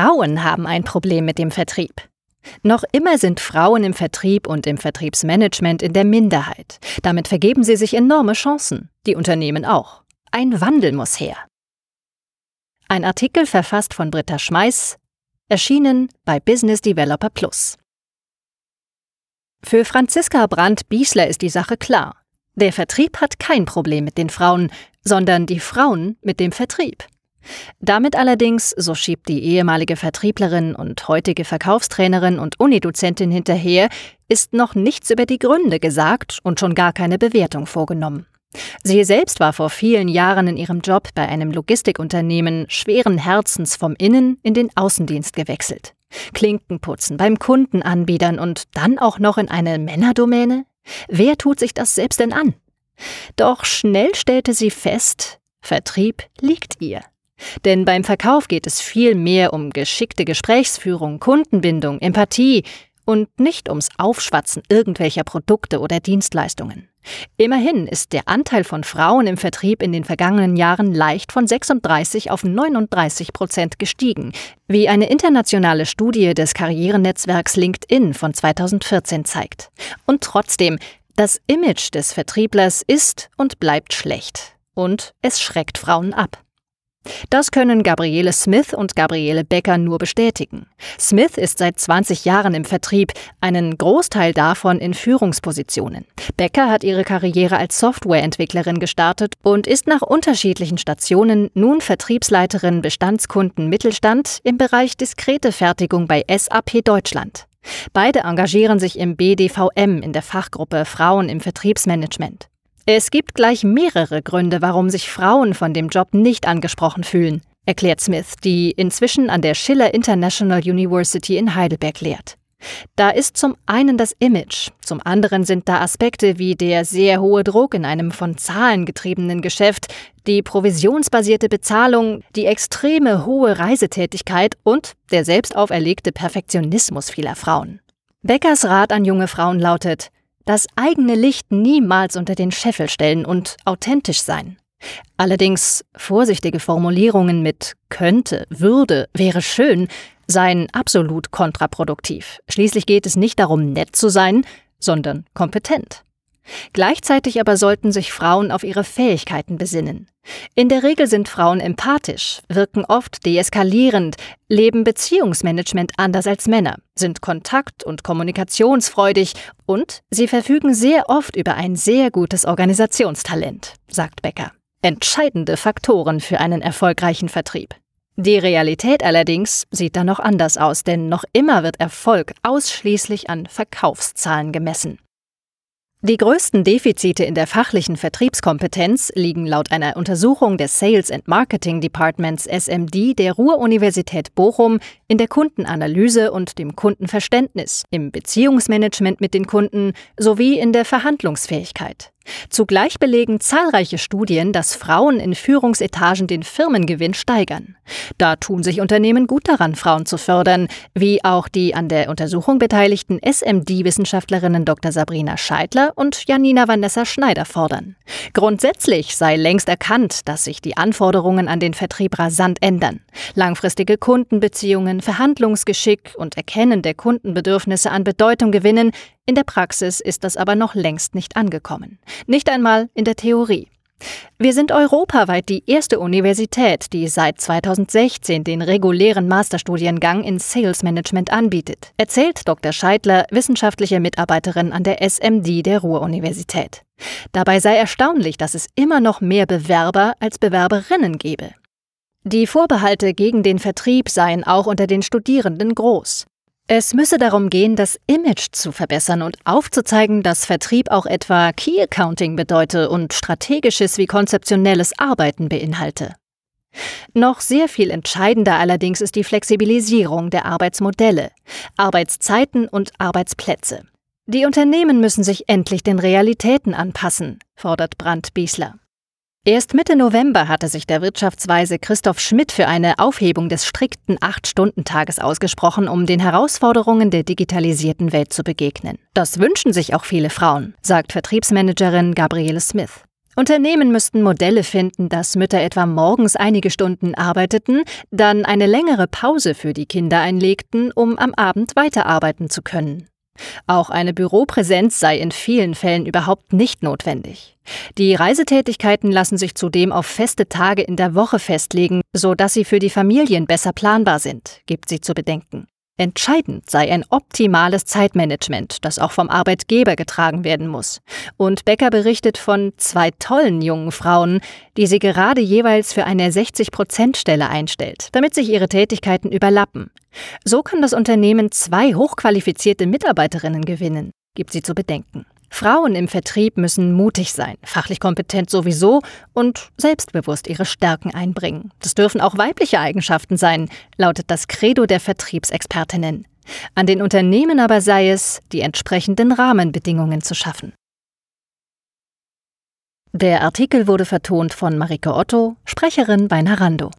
Frauen haben ein Problem mit dem Vertrieb. Noch immer sind Frauen im Vertrieb und im Vertriebsmanagement in der Minderheit. Damit vergeben sie sich enorme Chancen, die Unternehmen auch. Ein Wandel muss her. Ein Artikel verfasst von Britta Schmeiß, erschienen bei Business Developer Plus. Für Franziska Brandt-Biesler ist die Sache klar. Der Vertrieb hat kein Problem mit den Frauen, sondern die Frauen mit dem Vertrieb. Damit allerdings, so schiebt die ehemalige Vertrieblerin und heutige Verkaufstrainerin und Unidozentin hinterher, ist noch nichts über die Gründe gesagt und schon gar keine Bewertung vorgenommen. Sie selbst war vor vielen Jahren in ihrem Job bei einem Logistikunternehmen schweren Herzens vom Innen in den Außendienst gewechselt. Klinkenputzen beim Kunden anbiedern und dann auch noch in eine Männerdomäne? Wer tut sich das selbst denn an? Doch schnell stellte sie fest, Vertrieb liegt ihr. Denn beim Verkauf geht es viel mehr um geschickte Gesprächsführung, Kundenbindung, Empathie und nicht ums Aufschwatzen irgendwelcher Produkte oder Dienstleistungen. Immerhin ist der Anteil von Frauen im Vertrieb in den vergangenen Jahren leicht von 36 auf 39 Prozent gestiegen, wie eine internationale Studie des Karrierenetzwerks LinkedIn von 2014 zeigt. Und trotzdem, das Image des Vertrieblers ist und bleibt schlecht. Und es schreckt Frauen ab. Das können Gabriele Smith und Gabriele Becker nur bestätigen. Smith ist seit 20 Jahren im Vertrieb, einen Großteil davon in Führungspositionen. Becker hat ihre Karriere als Softwareentwicklerin gestartet und ist nach unterschiedlichen Stationen nun Vertriebsleiterin Bestandskunden Mittelstand im Bereich diskrete Fertigung bei SAP Deutschland. Beide engagieren sich im BDVM in der Fachgruppe Frauen im Vertriebsmanagement. Es gibt gleich mehrere Gründe, warum sich Frauen von dem Job nicht angesprochen fühlen, erklärt Smith, die inzwischen an der Schiller International University in Heidelberg lehrt. Da ist zum einen das Image, zum anderen sind da Aspekte wie der sehr hohe Druck in einem von Zahlen getriebenen Geschäft, die provisionsbasierte Bezahlung, die extreme hohe Reisetätigkeit und der selbst auferlegte Perfektionismus vieler Frauen. Beckers Rat an junge Frauen lautet, das eigene Licht niemals unter den Scheffel stellen und authentisch sein. Allerdings vorsichtige Formulierungen mit könnte, würde, wäre schön seien absolut kontraproduktiv. Schließlich geht es nicht darum, nett zu sein, sondern kompetent. Gleichzeitig aber sollten sich Frauen auf ihre Fähigkeiten besinnen. In der Regel sind Frauen empathisch, wirken oft deeskalierend, leben Beziehungsmanagement anders als Männer, sind kontakt- und kommunikationsfreudig und sie verfügen sehr oft über ein sehr gutes Organisationstalent, sagt Becker. Entscheidende Faktoren für einen erfolgreichen Vertrieb. Die Realität allerdings sieht da noch anders aus, denn noch immer wird Erfolg ausschließlich an Verkaufszahlen gemessen. Die größten Defizite in der fachlichen Vertriebskompetenz liegen laut einer Untersuchung des Sales and Marketing Departments SMD der Ruhr-Universität Bochum in der Kundenanalyse und dem Kundenverständnis, im Beziehungsmanagement mit den Kunden sowie in der Verhandlungsfähigkeit. Zugleich belegen zahlreiche Studien, dass Frauen in Führungsetagen den Firmengewinn steigern. Da tun sich Unternehmen gut daran, Frauen zu fördern, wie auch die an der Untersuchung beteiligten SMD-Wissenschaftlerinnen Dr. Sabrina Scheidler und Janina Vanessa Schneider fordern. Grundsätzlich sei längst erkannt, dass sich die Anforderungen an den Vertrieb rasant ändern. Langfristige Kundenbeziehungen, Verhandlungsgeschick und Erkennen der Kundenbedürfnisse an Bedeutung gewinnen, in der Praxis ist das aber noch längst nicht angekommen. Nicht einmal in der Theorie. Wir sind europaweit die erste Universität, die seit 2016 den regulären Masterstudiengang in Sales Management anbietet, erzählt Dr. Scheidler, wissenschaftliche Mitarbeiterin an der SMD der Ruhr-Universität. Dabei sei erstaunlich, dass es immer noch mehr Bewerber als Bewerberinnen gebe. Die Vorbehalte gegen den Vertrieb seien auch unter den Studierenden groß. Es müsse darum gehen, das Image zu verbessern und aufzuzeigen, dass Vertrieb auch etwa Key Accounting bedeute und strategisches wie konzeptionelles Arbeiten beinhalte. Noch sehr viel entscheidender allerdings ist die Flexibilisierung der Arbeitsmodelle, Arbeitszeiten und Arbeitsplätze. Die Unternehmen müssen sich endlich den Realitäten anpassen, fordert Brandt Biesler. Erst Mitte November hatte sich der Wirtschaftsweise Christoph Schmidt für eine Aufhebung des strikten Acht-Stunden-Tages ausgesprochen, um den Herausforderungen der digitalisierten Welt zu begegnen. Das wünschen sich auch viele Frauen, sagt Vertriebsmanagerin Gabriele Smith. Unternehmen müssten Modelle finden, dass Mütter etwa morgens einige Stunden arbeiteten, dann eine längere Pause für die Kinder einlegten, um am Abend weiterarbeiten zu können. Auch eine Büropräsenz sei in vielen Fällen überhaupt nicht notwendig. Die Reisetätigkeiten lassen sich zudem auf feste Tage in der Woche festlegen, so dass sie für die Familien besser planbar sind, gibt sie zu bedenken. Entscheidend sei ein optimales Zeitmanagement, das auch vom Arbeitgeber getragen werden muss. Und Becker berichtet von zwei tollen jungen Frauen, die sie gerade jeweils für eine 60-Prozent-Stelle einstellt, damit sich ihre Tätigkeiten überlappen. So kann das Unternehmen zwei hochqualifizierte Mitarbeiterinnen gewinnen, gibt sie zu bedenken. Frauen im Vertrieb müssen mutig sein, fachlich kompetent sowieso und selbstbewusst ihre Stärken einbringen. Das dürfen auch weibliche Eigenschaften sein, lautet das Credo der Vertriebsexpertinnen. An den Unternehmen aber sei es, die entsprechenden Rahmenbedingungen zu schaffen. Der Artikel wurde vertont von Marike Otto, Sprecherin bei Narando.